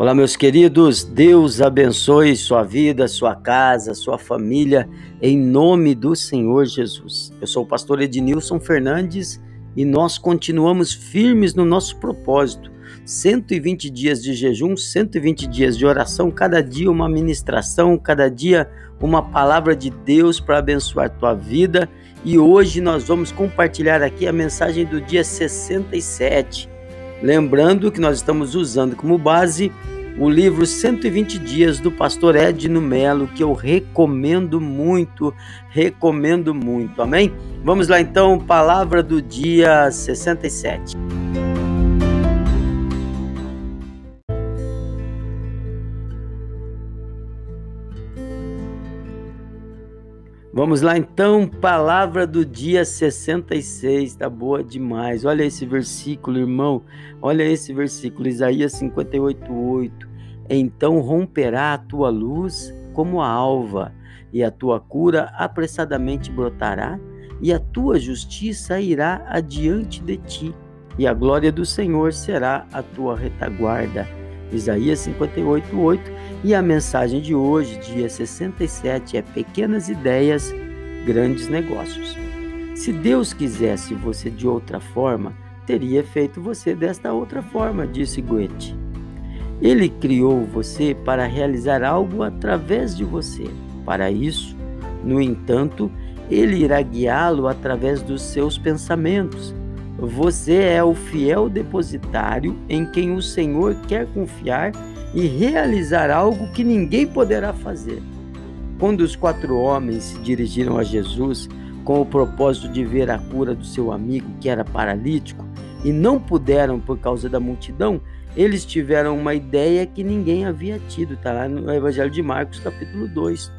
Olá, meus queridos, Deus abençoe sua vida, sua casa, sua família, em nome do Senhor Jesus. Eu sou o pastor Ednilson Fernandes e nós continuamos firmes no nosso propósito. 120 dias de jejum, 120 dias de oração, cada dia uma ministração, cada dia uma palavra de Deus para abençoar tua vida. E hoje nós vamos compartilhar aqui a mensagem do dia 67 Lembrando que nós estamos usando como base o livro 120 Dias do pastor Edno Melo, que eu recomendo muito, recomendo muito. Amém? Vamos lá então, palavra do dia 67. Vamos lá então, palavra do dia 66, tá boa demais. Olha esse versículo, irmão. Olha esse versículo, Isaías 58:8. Então romperá a tua luz como a alva, e a tua cura apressadamente brotará, e a tua justiça irá adiante de ti, e a glória do Senhor será a tua retaguarda. Isaías 58, 8. E a mensagem de hoje, dia 67, é Pequenas Ideias, Grandes Negócios. Se Deus quisesse você de outra forma, teria feito você desta outra forma, disse Goethe. Ele criou você para realizar algo através de você. Para isso, no entanto, ele irá guiá-lo através dos seus pensamentos você é o fiel depositário em quem o Senhor quer confiar e realizar algo que ninguém poderá fazer. Quando os quatro homens se dirigiram a Jesus com o propósito de ver a cura do seu amigo que era paralítico e não puderam por causa da multidão, eles tiveram uma ideia que ninguém havia tido, está lá no Evangelho de Marcos, capítulo 2.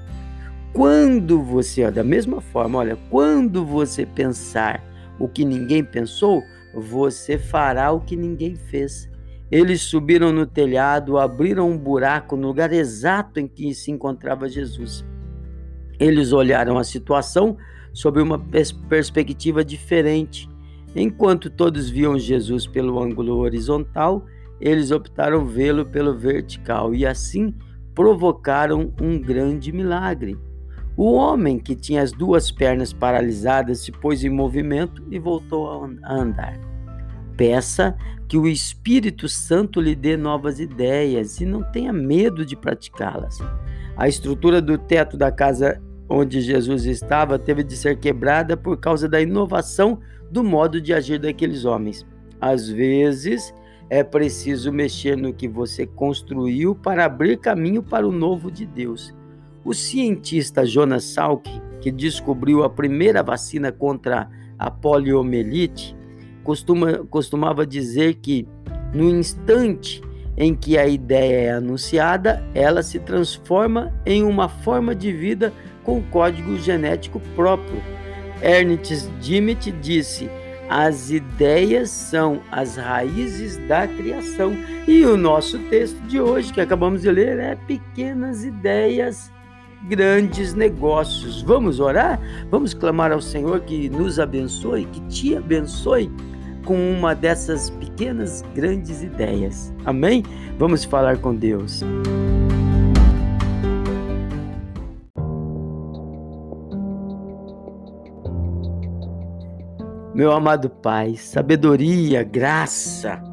Quando você, ó, da mesma forma, olha, quando você pensar o que ninguém pensou, você fará o que ninguém fez. Eles subiram no telhado, abriram um buraco no lugar exato em que se encontrava Jesus. Eles olharam a situação sob uma pers perspectiva diferente. Enquanto todos viam Jesus pelo ângulo horizontal, eles optaram vê-lo pelo vertical e assim provocaram um grande milagre. O homem que tinha as duas pernas paralisadas se pôs em movimento e voltou a andar. Peça que o Espírito Santo lhe dê novas ideias e não tenha medo de praticá-las. A estrutura do teto da casa onde Jesus estava teve de ser quebrada por causa da inovação do modo de agir daqueles homens. Às vezes, é preciso mexer no que você construiu para abrir caminho para o novo de Deus. O cientista Jonas Salk, que descobriu a primeira vacina contra a poliomielite, costuma, costumava dizer que no instante em que a ideia é anunciada, ela se transforma em uma forma de vida com código genético próprio. Ernest Dimit disse: as ideias são as raízes da criação. E o nosso texto de hoje, que acabamos de ler, é Pequenas Ideias grandes negócios. Vamos orar? Vamos clamar ao Senhor que nos abençoe, que te abençoe com uma dessas pequenas grandes ideias. Amém? Vamos falar com Deus. Meu amado Pai, sabedoria, graça,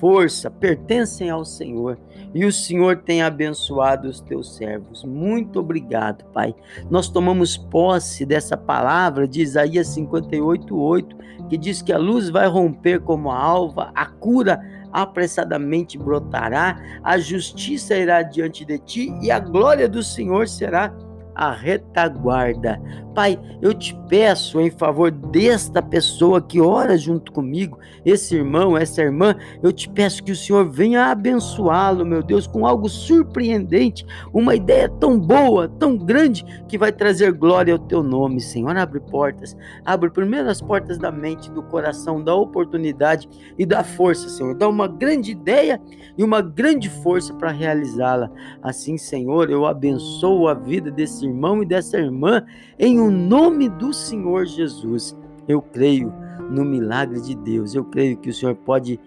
força pertencem ao Senhor e o Senhor tem abençoado os teus servos. Muito obrigado, Pai. Nós tomamos posse dessa palavra de Isaías 58:8, que diz que a luz vai romper como a alva, a cura apressadamente brotará, a justiça irá diante de ti e a glória do Senhor será a retaguarda. Pai, eu te peço em favor desta pessoa que ora junto comigo, esse irmão, essa irmã, eu te peço que o Senhor venha abençoá-lo, meu Deus, com algo surpreendente, uma ideia tão boa, tão grande, que vai trazer glória ao teu nome, Senhor. Abre portas, abre primeiro as portas da mente, do coração, da oportunidade e da força, Senhor. Dá uma grande ideia e uma grande força para realizá-la. Assim, Senhor, eu abençoo a vida desse irmão e dessa irmã em o nome do Senhor Jesus. Eu creio no milagre de Deus. Eu creio que o Senhor pode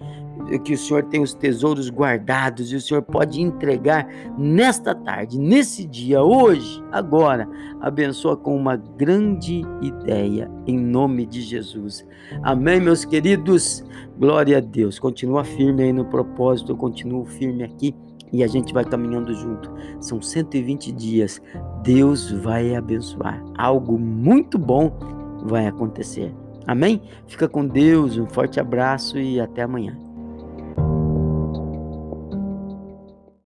que o Senhor tem os tesouros guardados e o Senhor pode entregar nesta tarde, nesse dia, hoje, agora. Abençoa com uma grande ideia, em nome de Jesus. Amém, meus queridos? Glória a Deus. Continua firme aí no propósito, eu continuo firme aqui e a gente vai caminhando junto. São 120 dias. Deus vai abençoar. Algo muito bom vai acontecer. Amém? Fica com Deus, um forte abraço e até amanhã.